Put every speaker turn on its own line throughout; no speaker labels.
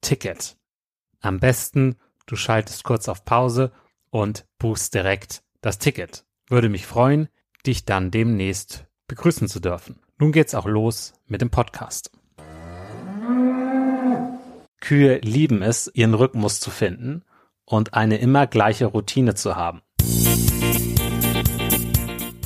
Ticket. Am besten, du schaltest kurz auf Pause und buchst direkt das Ticket. Würde mich freuen, dich dann demnächst begrüßen zu dürfen. Nun geht's auch los mit dem Podcast. Kühe lieben es, ihren Rhythmus zu finden und eine immer gleiche Routine zu haben.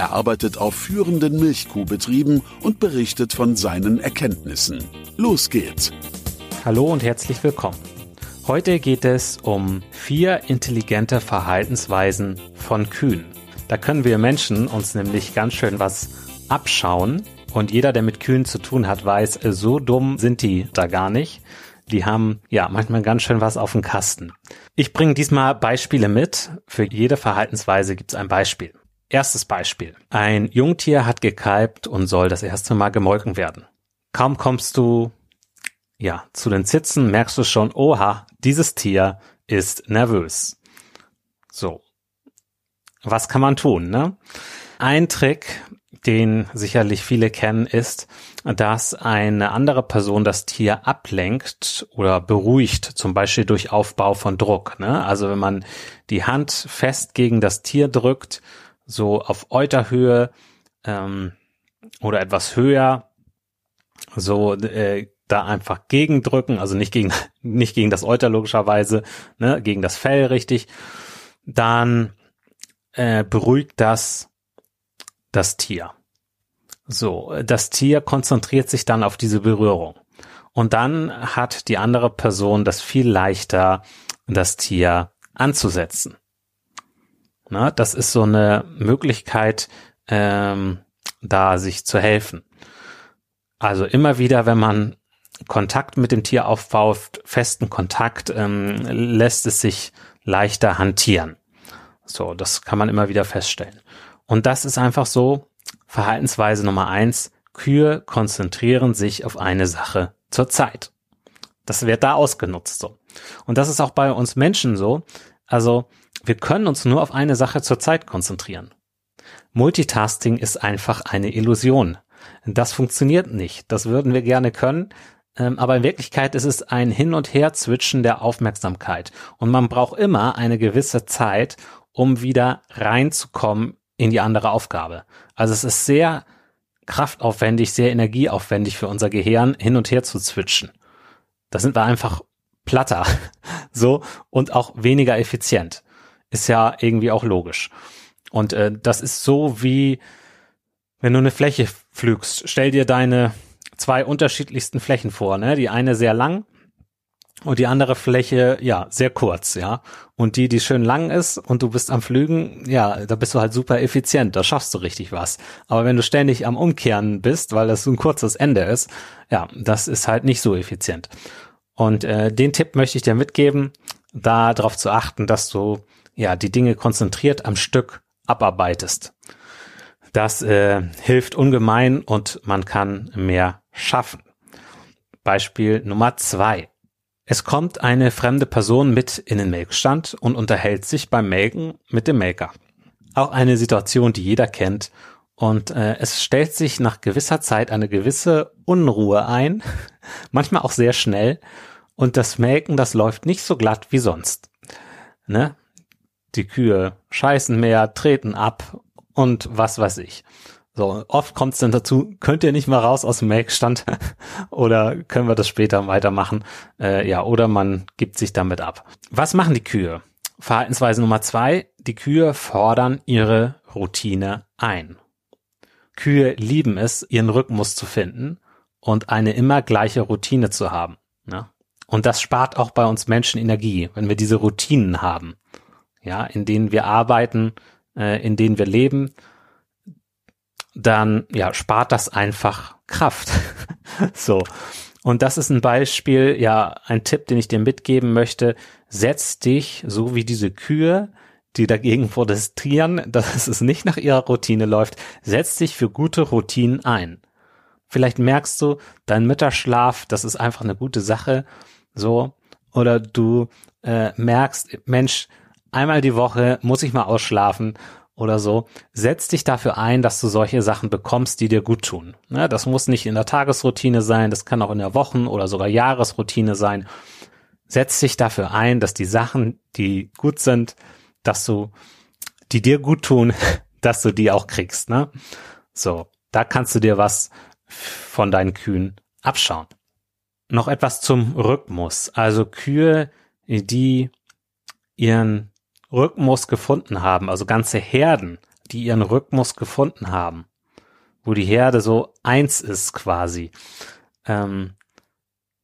Er arbeitet auf führenden Milchkuhbetrieben und berichtet von seinen Erkenntnissen. Los geht's!
Hallo und herzlich willkommen. Heute geht es um vier intelligente Verhaltensweisen von Kühen. Da können wir Menschen uns nämlich ganz schön was abschauen. Und jeder, der mit Kühen zu tun hat, weiß, so dumm sind die da gar nicht. Die haben ja manchmal ganz schön was auf dem Kasten. Ich bringe diesmal Beispiele mit. Für jede Verhaltensweise gibt es ein Beispiel. Erstes Beispiel. Ein Jungtier hat gekalbt und soll das erste Mal gemolken werden. Kaum kommst du ja zu den Zitzen, merkst du schon, oha, dieses Tier ist nervös. So. Was kann man tun, ne? Ein Trick, den sicherlich viele kennen, ist, dass eine andere Person das Tier ablenkt oder beruhigt, zum Beispiel durch Aufbau von Druck. Ne? Also wenn man die Hand fest gegen das Tier drückt, so auf Euterhöhe ähm, oder etwas höher, so äh, da einfach gegendrücken, also nicht gegen nicht gegen das Euter logischerweise, ne, gegen das Fell richtig, dann äh, beruhigt das das Tier. So, das Tier konzentriert sich dann auf diese Berührung. Und dann hat die andere Person das viel leichter, das Tier anzusetzen. Na, das ist so eine Möglichkeit, ähm, da sich zu helfen. Also immer wieder, wenn man Kontakt mit dem Tier aufbaut, festen Kontakt, ähm, lässt es sich leichter hantieren. So, das kann man immer wieder feststellen. Und das ist einfach so Verhaltensweise Nummer eins. Kühe konzentrieren sich auf eine Sache zur Zeit. Das wird da ausgenutzt so. Und das ist auch bei uns Menschen so. Also wir können uns nur auf eine Sache zur Zeit konzentrieren. Multitasking ist einfach eine Illusion. Das funktioniert nicht. Das würden wir gerne können. Ähm, aber in Wirklichkeit ist es ein Hin und Her zwischen der Aufmerksamkeit. Und man braucht immer eine gewisse Zeit, um wieder reinzukommen in die andere Aufgabe. Also es ist sehr kraftaufwendig, sehr energieaufwendig für unser Gehirn hin und her zu switchen. Da sind wir einfach platter. so und auch weniger effizient. Ist ja irgendwie auch logisch. Und äh, das ist so wie, wenn du eine Fläche pflügst. Stell dir deine zwei unterschiedlichsten Flächen vor. Ne? Die eine sehr lang und die andere Fläche, ja, sehr kurz, ja. Und die, die schön lang ist und du bist am Flügen, ja, da bist du halt super effizient, da schaffst du richtig was. Aber wenn du ständig am Umkehren bist, weil das so ein kurzes Ende ist, ja, das ist halt nicht so effizient. Und äh, den Tipp möchte ich dir mitgeben, da darauf zu achten, dass du ja die Dinge konzentriert am Stück abarbeitest. Das äh, hilft ungemein und man kann mehr schaffen. Beispiel Nummer zwei. Es kommt eine fremde Person mit in den Melkstand und unterhält sich beim Melken mit dem Melker. Auch eine Situation, die jeder kennt. Und äh, es stellt sich nach gewisser Zeit eine gewisse Unruhe ein, manchmal auch sehr schnell, und das Melken, das läuft nicht so glatt wie sonst. Ne? Die Kühe scheißen mehr, treten ab und was weiß ich. So, oft kommt es dann dazu, könnt ihr nicht mal raus aus dem Melkstand oder können wir das später weitermachen? Äh, ja, oder man gibt sich damit ab. Was machen die Kühe? Verhaltensweise Nummer zwei, die Kühe fordern ihre Routine ein. Kühe lieben es, ihren Rhythmus zu finden und eine immer gleiche Routine zu haben. Ne? Und das spart auch bei uns Menschen Energie, wenn wir diese Routinen haben, ja, in denen wir arbeiten, äh, in denen wir leben, dann ja spart das einfach Kraft. so. Und das ist ein Beispiel, ja, ein Tipp, den ich dir mitgeben möchte. Setz dich, so wie diese Kühe, die dagegen protestieren, dass es nicht nach ihrer Routine läuft, setz dich für gute Routinen ein. Vielleicht merkst du, dein Mittagsschlaf, das ist einfach eine gute Sache so, oder du äh, merkst, Mensch, einmal die Woche muss ich mal ausschlafen oder so, setz dich dafür ein, dass du solche Sachen bekommst, die dir gut tun. Ne? Das muss nicht in der Tagesroutine sein, das kann auch in der Wochen- oder sogar Jahresroutine sein. Setz dich dafür ein, dass die Sachen, die gut sind, dass du, die dir gut tun, dass du die auch kriegst. Ne? So, da kannst du dir was von deinen Kühen abschauen. Noch etwas zum Rhythmus. Also Kühe, die ihren Rhythmus gefunden haben, also ganze Herden, die ihren Rhythmus gefunden haben, wo die Herde so eins ist quasi. Ähm,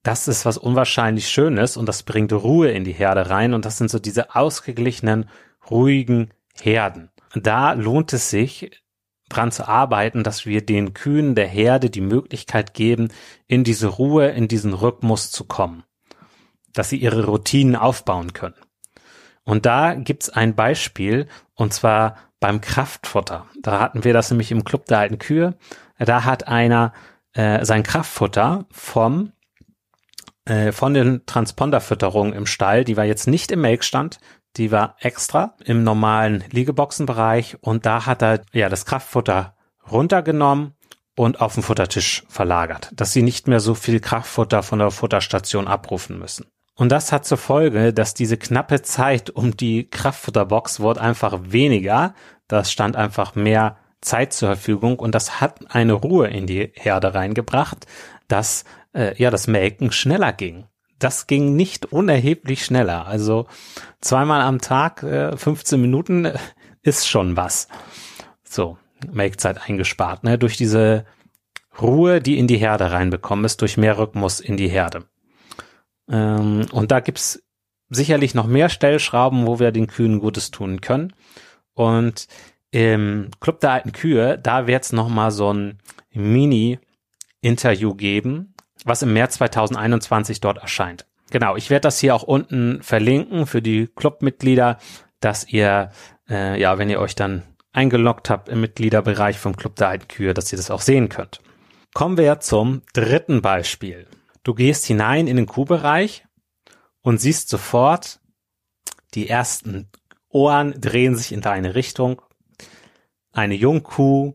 das ist was unwahrscheinlich Schönes und das bringt Ruhe in die Herde rein und das sind so diese ausgeglichenen, ruhigen Herden. Da lohnt es sich, dran zu arbeiten, dass wir den Kühen der Herde die Möglichkeit geben, in diese Ruhe, in diesen Rhythmus zu kommen, dass sie ihre Routinen aufbauen können. Und da gibt's ein Beispiel, und zwar beim Kraftfutter. Da hatten wir das nämlich im Club der alten Kühe. Da hat einer äh, sein Kraftfutter vom äh, von den Transponderfütterungen im Stall, die war jetzt nicht im Melkstand, die war extra im normalen Liegeboxenbereich und da hat er ja das Kraftfutter runtergenommen und auf den Futtertisch verlagert, dass sie nicht mehr so viel Kraftfutter von der Futterstation abrufen müssen. Und das hat zur Folge, dass diese knappe Zeit um die Kraftfutterbox wurde einfach weniger. Das stand einfach mehr Zeit zur Verfügung und das hat eine Ruhe in die Herde reingebracht, dass äh, ja das Melken schneller ging das ging nicht unerheblich schneller. Also zweimal am Tag, äh, 15 Minuten äh, ist schon was. So, Make-Zeit eingespart, ne? Durch diese Ruhe, die in die Herde reinbekommen ist, durch mehr Rhythmus in die Herde. Ähm, und da gibt's sicherlich noch mehr Stellschrauben, wo wir den Kühen Gutes tun können. Und im Club der alten Kühe, da wird's noch mal so ein Mini-Interview geben was im März 2021 dort erscheint. Genau, ich werde das hier auch unten verlinken für die Clubmitglieder, dass ihr äh, ja, wenn ihr euch dann eingeloggt habt im Mitgliederbereich vom Club der alten Kühe, dass ihr das auch sehen könnt. Kommen wir zum dritten Beispiel. Du gehst hinein in den Kuhbereich und siehst sofort, die ersten Ohren drehen sich in deine Richtung. Eine Jungkuh,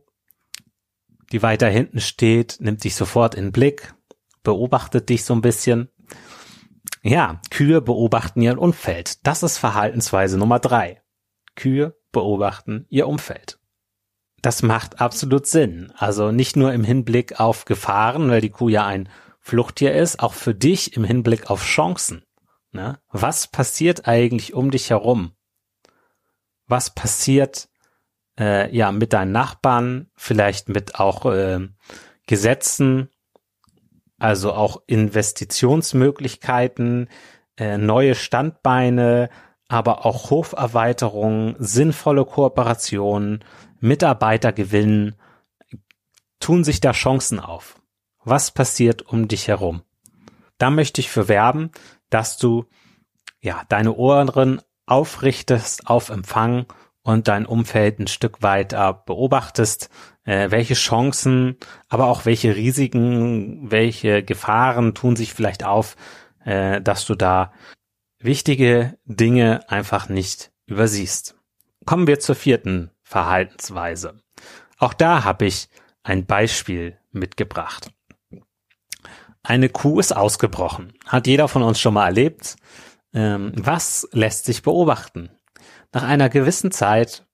die weiter hinten steht, nimmt dich sofort in den Blick, beobachtet dich so ein bisschen. Ja, Kühe beobachten ihr Umfeld. Das ist Verhaltensweise Nummer drei. Kühe beobachten ihr Umfeld. Das macht absolut Sinn. Also nicht nur im Hinblick auf Gefahren, weil die Kuh ja ein Fluchttier ist, auch für dich im Hinblick auf Chancen. Ne? Was passiert eigentlich um dich herum? Was passiert äh, ja mit deinen Nachbarn, vielleicht mit auch äh, Gesetzen, also auch Investitionsmöglichkeiten, äh, neue Standbeine, aber auch Hoferweiterungen, sinnvolle Kooperationen, Mitarbeiter gewinnen, tun sich da Chancen auf. Was passiert um dich herum? Da möchte ich für werben, dass du ja deine Ohren aufrichtest auf Empfang und dein Umfeld ein Stück weit äh, beobachtest, äh, welche Chancen, aber auch welche Risiken, welche Gefahren tun sich vielleicht auf, äh, dass du da wichtige Dinge einfach nicht übersiehst. Kommen wir zur vierten Verhaltensweise. Auch da habe ich ein Beispiel mitgebracht. Eine Kuh ist ausgebrochen. Hat jeder von uns schon mal erlebt. Ähm, was lässt sich beobachten? Nach einer gewissen Zeit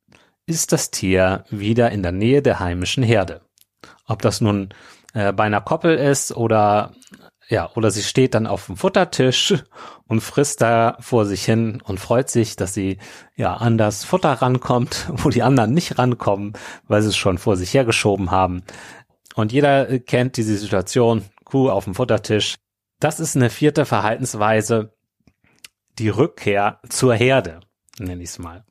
ist das Tier wieder in der Nähe der heimischen Herde. Ob das nun äh, bei einer Koppel ist oder ja, oder sie steht dann auf dem Futtertisch und frisst da vor sich hin und freut sich, dass sie ja an das Futter rankommt, wo die anderen nicht rankommen, weil sie es schon vor sich hergeschoben haben. Und jeder kennt diese Situation, Kuh auf dem Futtertisch. Das ist eine vierte Verhaltensweise, die Rückkehr zur Herde, nenne ich es mal.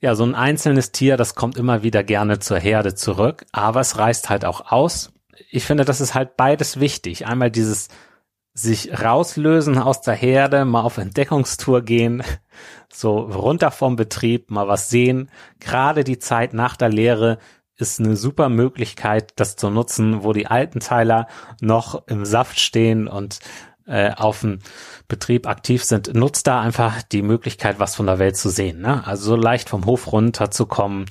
Ja, so ein einzelnes Tier, das kommt immer wieder gerne zur Herde zurück, aber es reißt halt auch aus. Ich finde, das ist halt beides wichtig. Einmal dieses sich rauslösen aus der Herde, mal auf Entdeckungstour gehen, so runter vom Betrieb, mal was sehen. Gerade die Zeit nach der Lehre ist eine super Möglichkeit, das zu nutzen, wo die alten Teiler noch im Saft stehen und äh, auf dem Betrieb aktiv sind, nutzt da einfach die Möglichkeit, was von der Welt zu sehen. Ne? Also so leicht vom Hof runter zu kommen,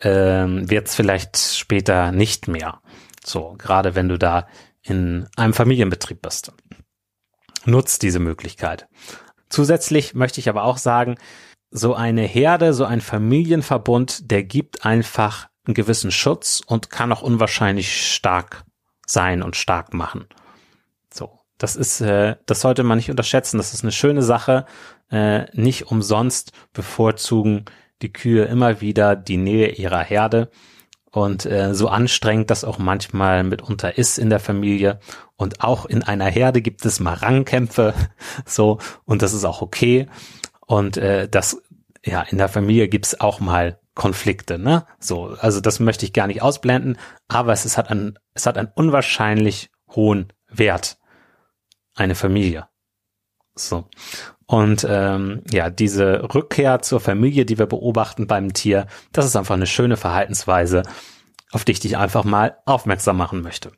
ähm, wird es vielleicht später nicht mehr. So, gerade wenn du da in einem Familienbetrieb bist. Nutzt diese Möglichkeit. Zusätzlich möchte ich aber auch sagen, so eine Herde, so ein Familienverbund, der gibt einfach einen gewissen Schutz und kann auch unwahrscheinlich stark sein und stark machen. Das ist, äh, das sollte man nicht unterschätzen. Das ist eine schöne Sache. Äh, nicht umsonst bevorzugen die Kühe immer wieder die Nähe ihrer Herde. Und äh, so anstrengend das auch manchmal mitunter ist in der Familie. Und auch in einer Herde gibt es mal Rangkämpfe. So, und das ist auch okay. Und äh, das, ja, in der Familie gibt's auch mal Konflikte, ne? So, also das möchte ich gar nicht ausblenden, aber es, ist, hat ein, es hat einen unwahrscheinlich hohen Wert eine Familie. So. Und ähm, ja, diese Rückkehr zur Familie, die wir beobachten beim Tier, das ist einfach eine schöne Verhaltensweise, auf die ich dich einfach mal aufmerksam machen möchte.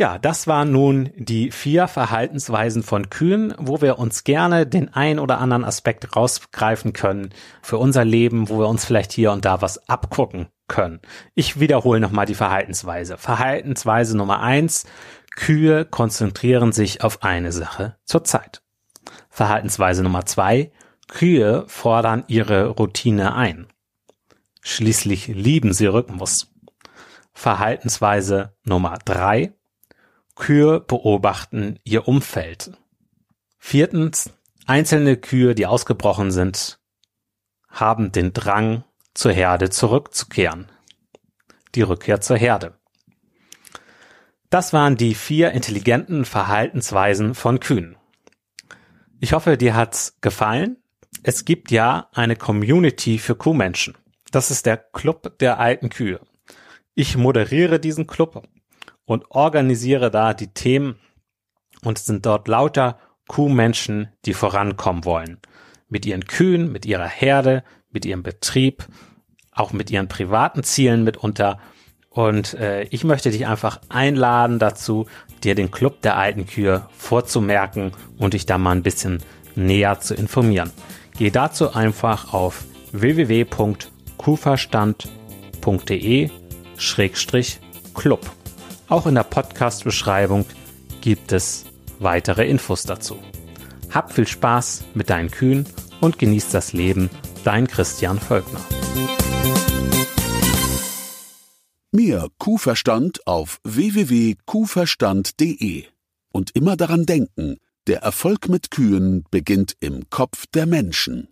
Ja, das waren nun die vier Verhaltensweisen von Kühen, wo wir uns gerne den ein oder anderen Aspekt rausgreifen können für unser Leben, wo wir uns vielleicht hier und da was abgucken können. Ich wiederhole nochmal die Verhaltensweise. Verhaltensweise Nummer eins, Kühe konzentrieren sich auf eine Sache zur Zeit. Verhaltensweise Nummer zwei. Kühe fordern ihre Routine ein. Schließlich lieben sie Rhythmus. Verhaltensweise Nummer drei. Kühe beobachten ihr Umfeld. Viertens. Einzelne Kühe, die ausgebrochen sind, haben den Drang, zur Herde zurückzukehren. Die Rückkehr zur Herde. Das waren die vier intelligenten Verhaltensweisen von Kühen. Ich hoffe, dir hat's gefallen. Es gibt ja eine Community für Kuhmenschen. Das ist der Club der alten Kühe. Ich moderiere diesen Club und organisiere da die Themen und es sind dort lauter Kuhmenschen, die vorankommen wollen. mit ihren Kühen, mit ihrer Herde, mit ihrem Betrieb, auch mit ihren privaten Zielen mitunter. Und äh, ich möchte dich einfach einladen dazu, dir den Club der alten Kühe vorzumerken und dich da mal ein bisschen näher zu informieren. Geh dazu einfach auf www.kuferstand.de-club. Auch in der Podcast-Beschreibung gibt es weitere Infos dazu. Hab viel Spaß mit deinen Kühen und genieß das Leben. Dein Christian Völkner.
Mehr Kuhverstand auf www.kuhverstand.de. Und immer daran denken, der Erfolg mit Kühen beginnt im Kopf der Menschen.